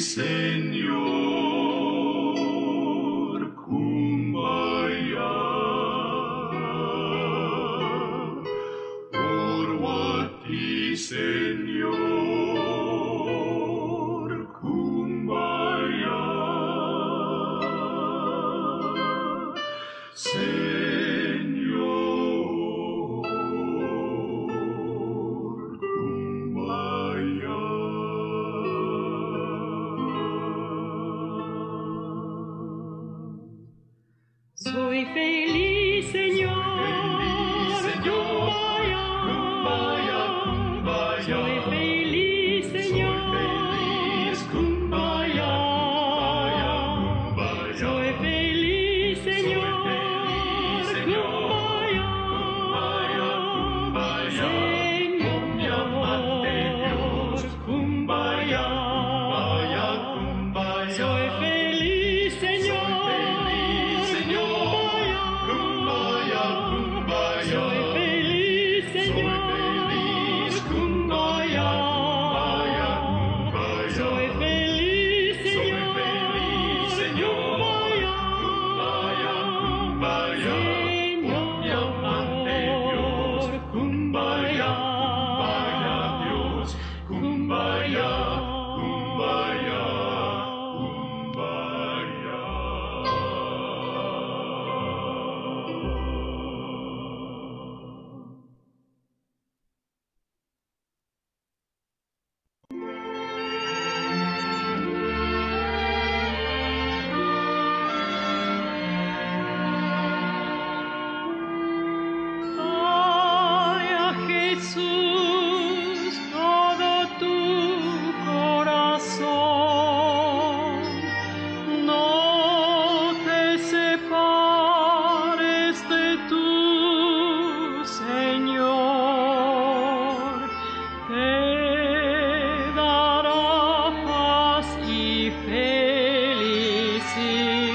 Señor,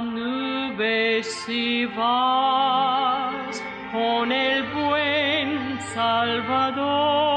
la si vas con el buen Salvador.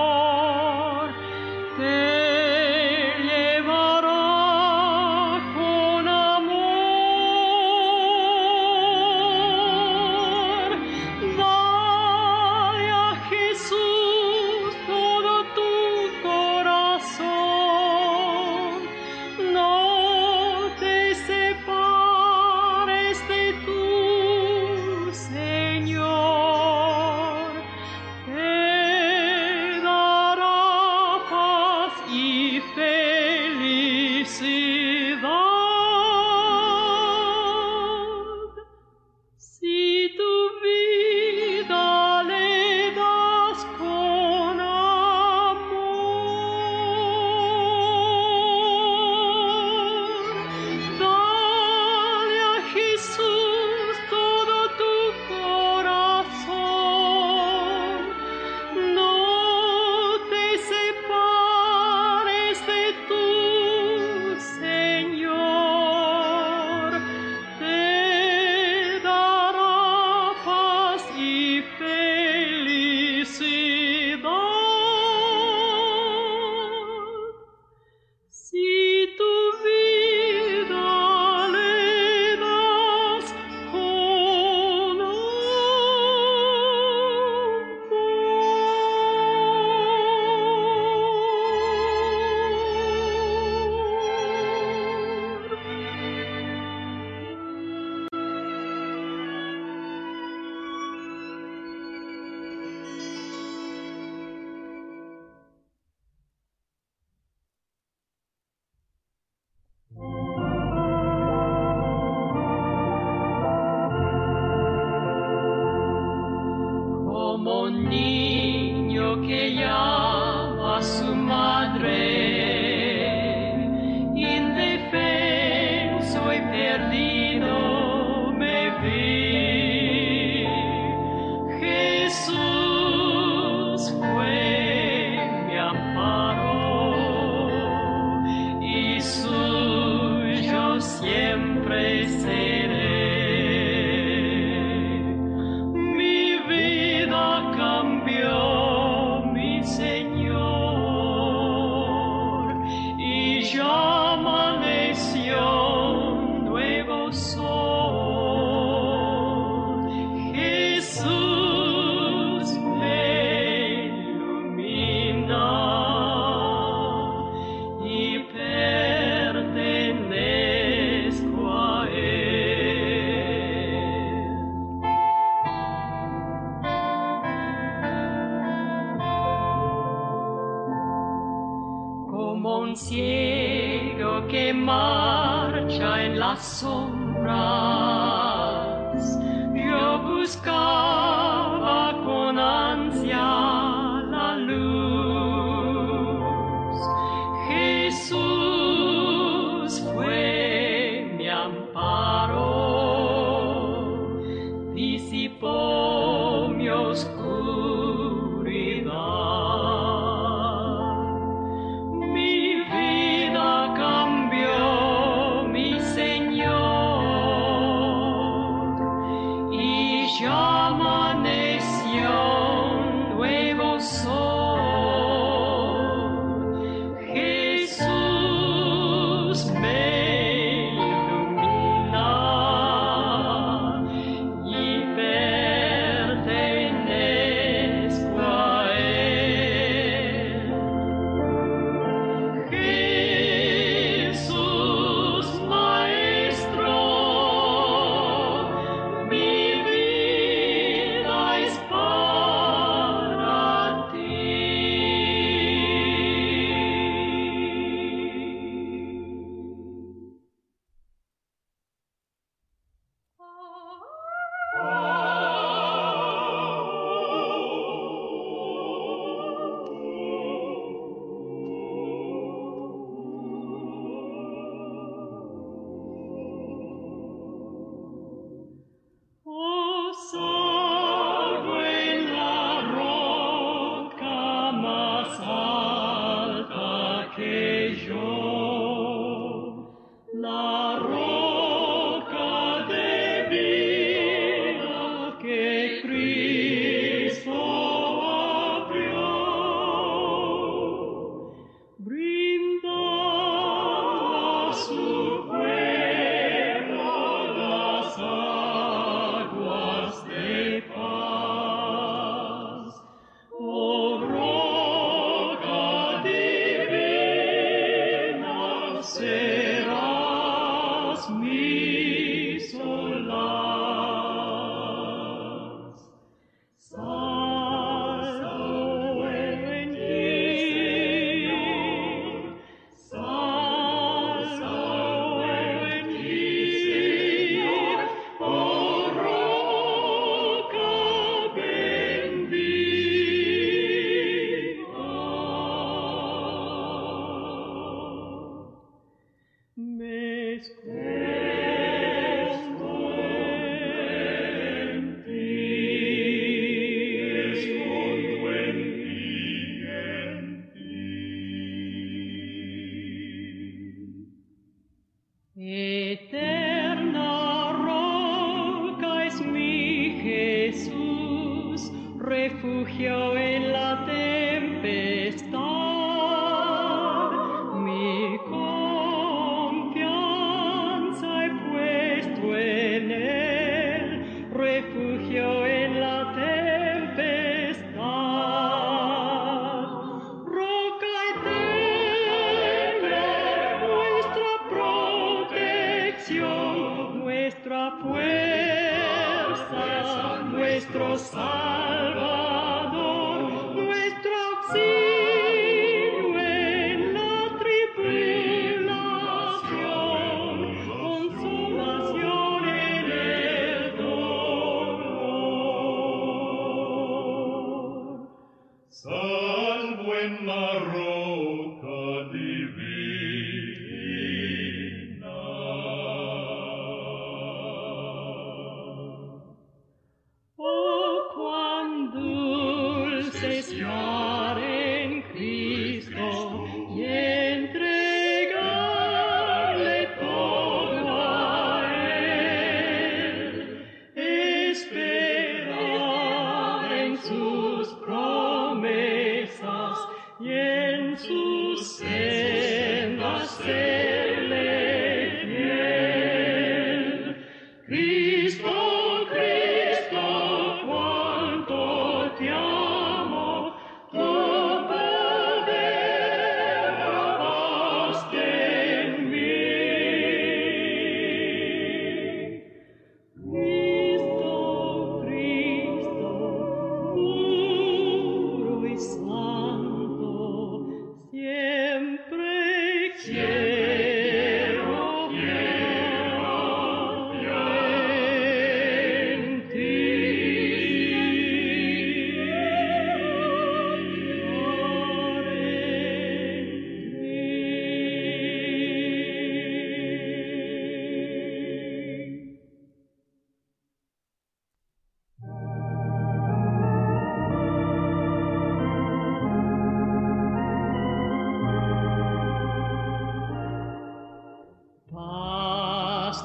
ciego que marcha en la sombra.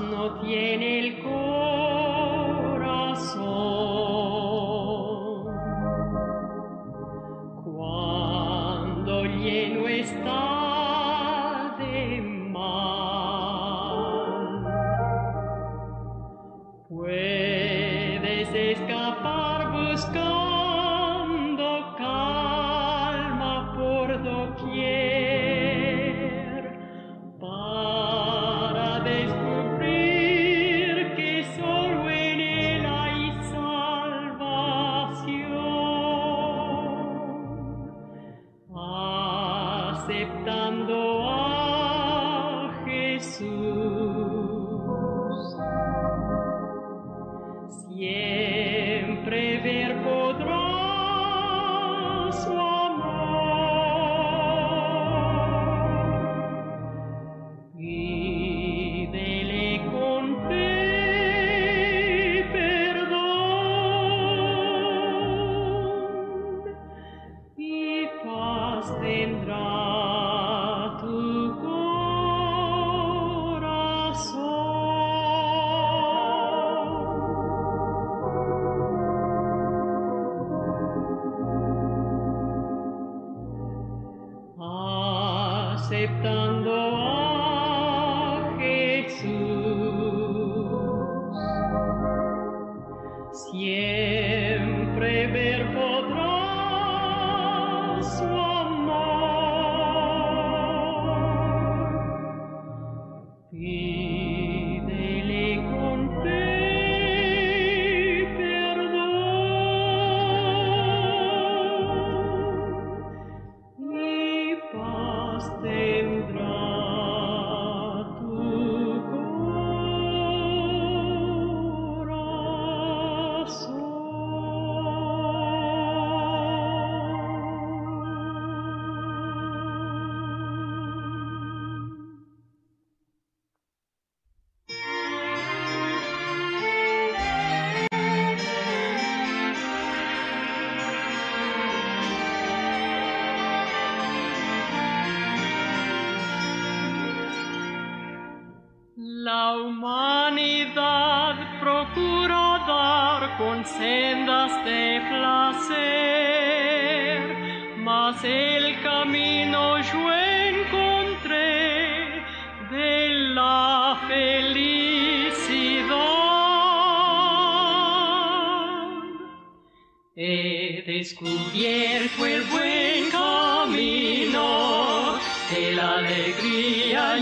No tiene el corazón nos tendrá. la humanidad procura dar con sendas de placer, mas el camino yo encontré de la felicidad. He descubierto el buen camino de la alegría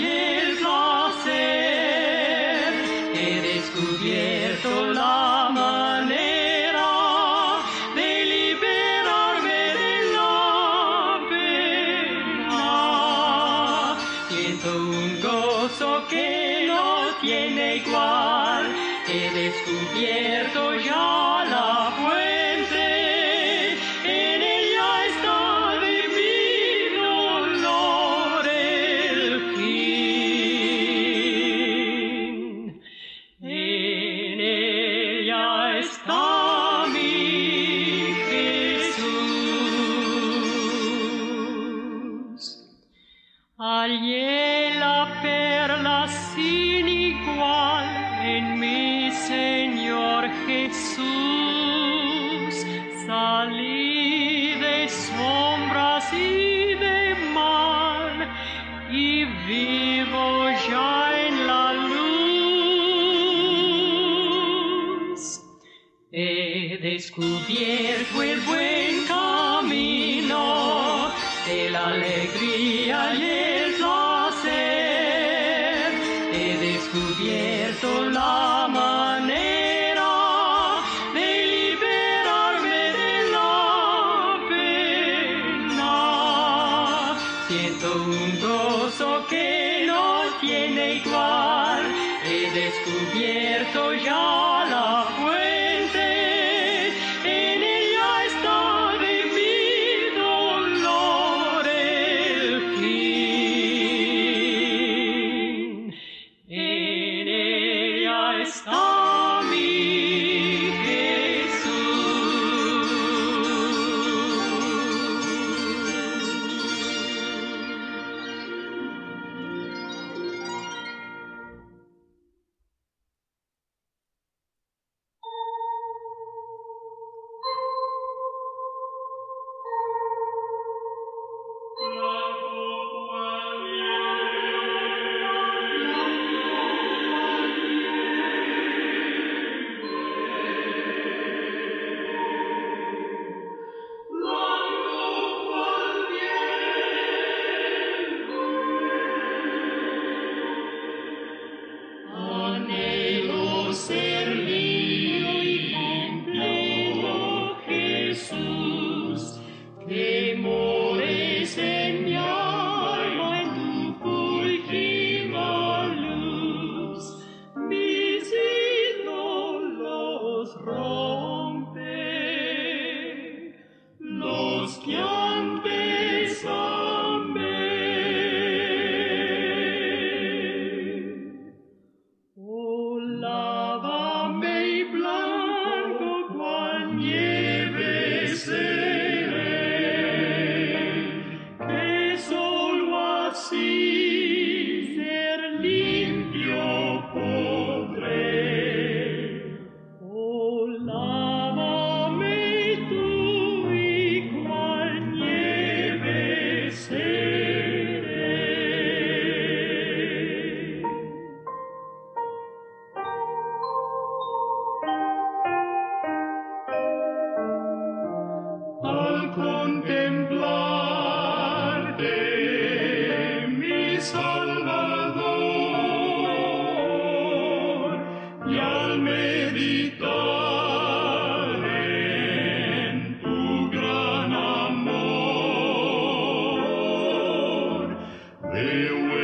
Be will.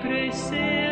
crescer.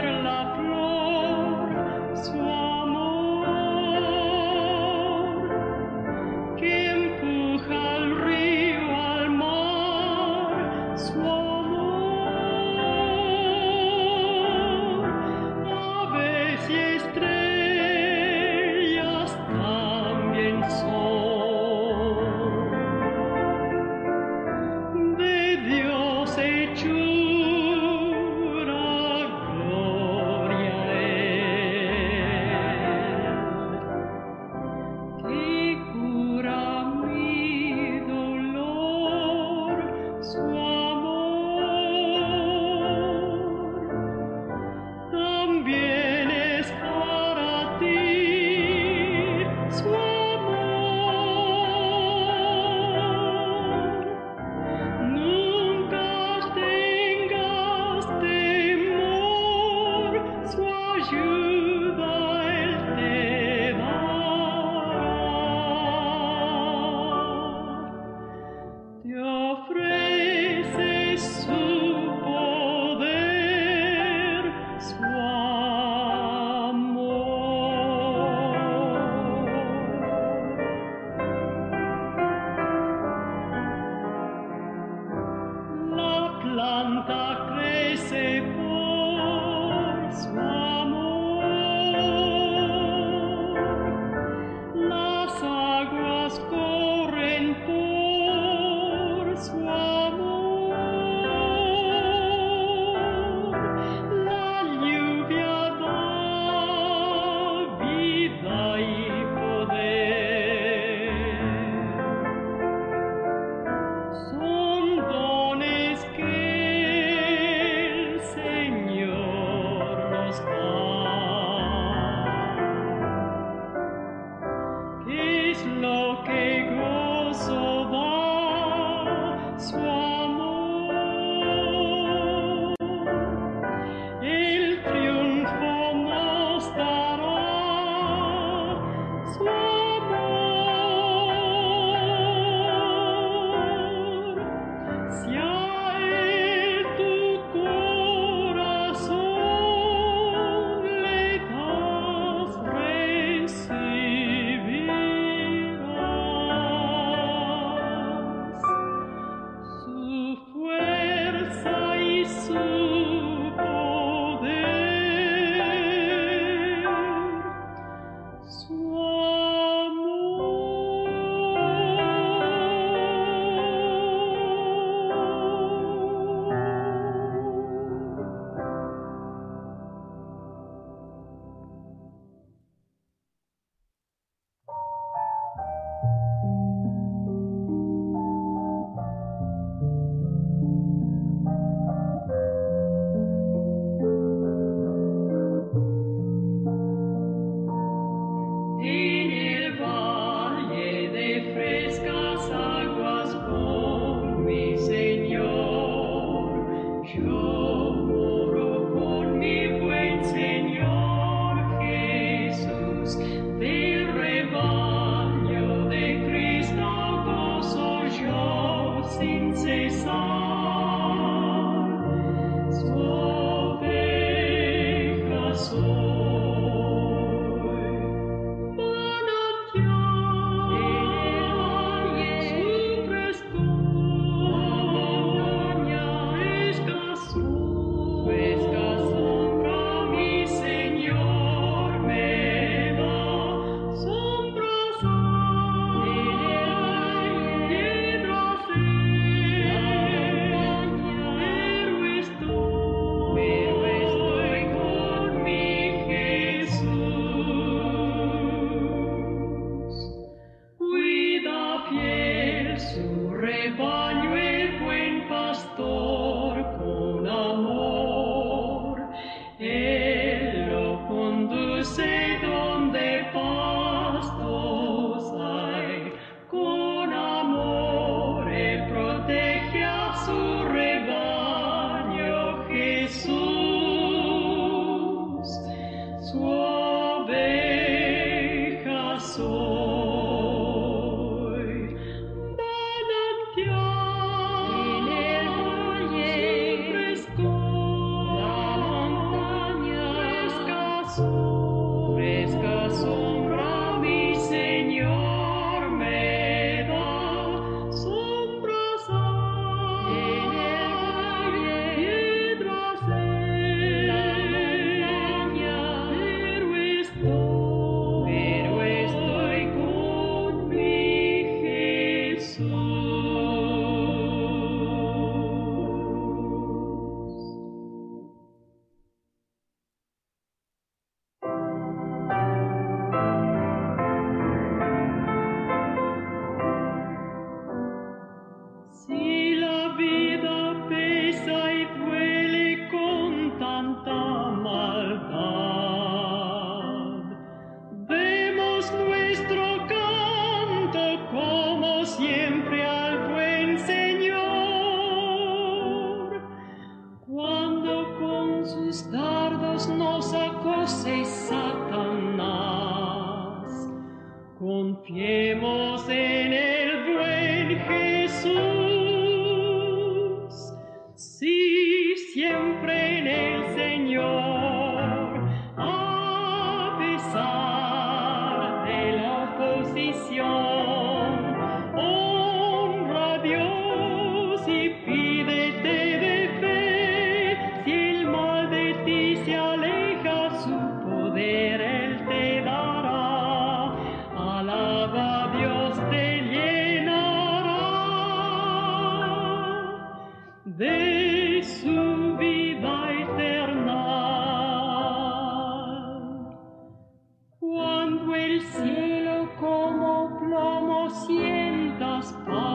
God's